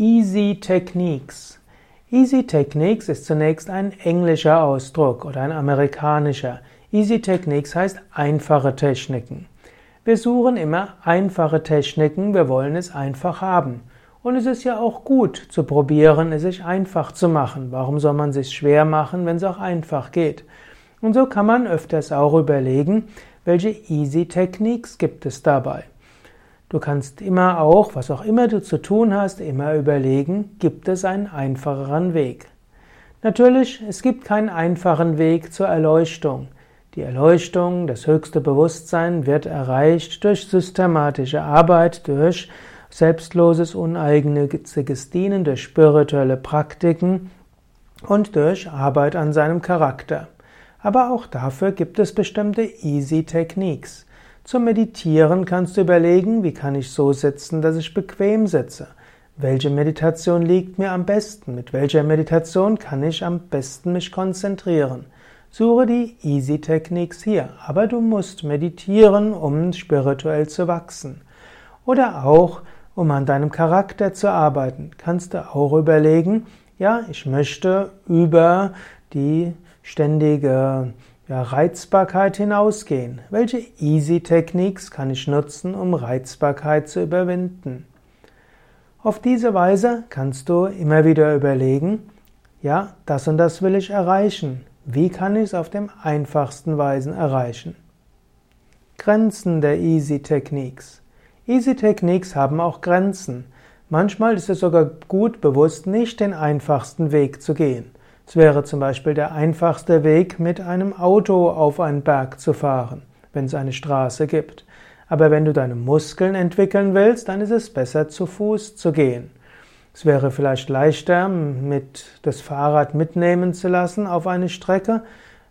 Easy Techniques. Easy Techniques ist zunächst ein englischer Ausdruck oder ein amerikanischer. Easy Techniques heißt einfache Techniken. Wir suchen immer einfache Techniken, wir wollen es einfach haben. Und es ist ja auch gut zu probieren, es sich einfach zu machen. Warum soll man sich schwer machen, wenn es auch einfach geht? Und so kann man öfters auch überlegen, welche Easy Techniques gibt es dabei. Du kannst immer auch, was auch immer du zu tun hast, immer überlegen, gibt es einen einfacheren Weg. Natürlich, es gibt keinen einfachen Weg zur Erleuchtung. Die Erleuchtung, das höchste Bewusstsein wird erreicht durch systematische Arbeit, durch selbstloses, uneigennütziges Dienen, durch spirituelle Praktiken und durch Arbeit an seinem Charakter. Aber auch dafür gibt es bestimmte Easy Techniques. Zum Meditieren kannst du überlegen, wie kann ich so sitzen, dass ich bequem sitze? Welche Meditation liegt mir am besten? Mit welcher Meditation kann ich am besten mich konzentrieren? Suche die Easy Techniques hier, aber du musst meditieren, um spirituell zu wachsen. Oder auch, um an deinem Charakter zu arbeiten, kannst du auch überlegen, ja, ich möchte über die ständige ja, Reizbarkeit hinausgehen. Welche Easy Techniques kann ich nutzen, um Reizbarkeit zu überwinden? Auf diese Weise kannst du immer wieder überlegen, ja, das und das will ich erreichen. Wie kann ich es auf dem einfachsten Weisen erreichen? Grenzen der Easy Techniques. Easy Techniques haben auch Grenzen. Manchmal ist es sogar gut bewusst, nicht den einfachsten Weg zu gehen. Es wäre zum Beispiel der einfachste Weg, mit einem Auto auf einen Berg zu fahren, wenn es eine Straße gibt. Aber wenn du deine Muskeln entwickeln willst, dann ist es besser, zu Fuß zu gehen. Es wäre vielleicht leichter, mit das Fahrrad mitnehmen zu lassen auf eine Strecke.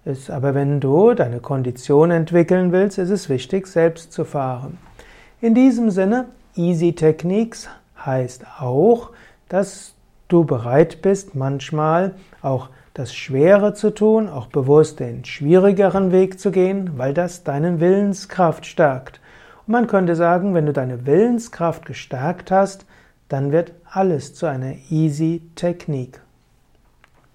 Ist, aber wenn du deine Kondition entwickeln willst, ist es wichtig, selbst zu fahren. In diesem Sinne, Easy Techniques heißt auch, dass du bereit bist, manchmal auch das Schwere zu tun, auch bewusst den schwierigeren Weg zu gehen, weil das deine Willenskraft stärkt. Und man könnte sagen, wenn du deine Willenskraft gestärkt hast, dann wird alles zu einer easy Technik.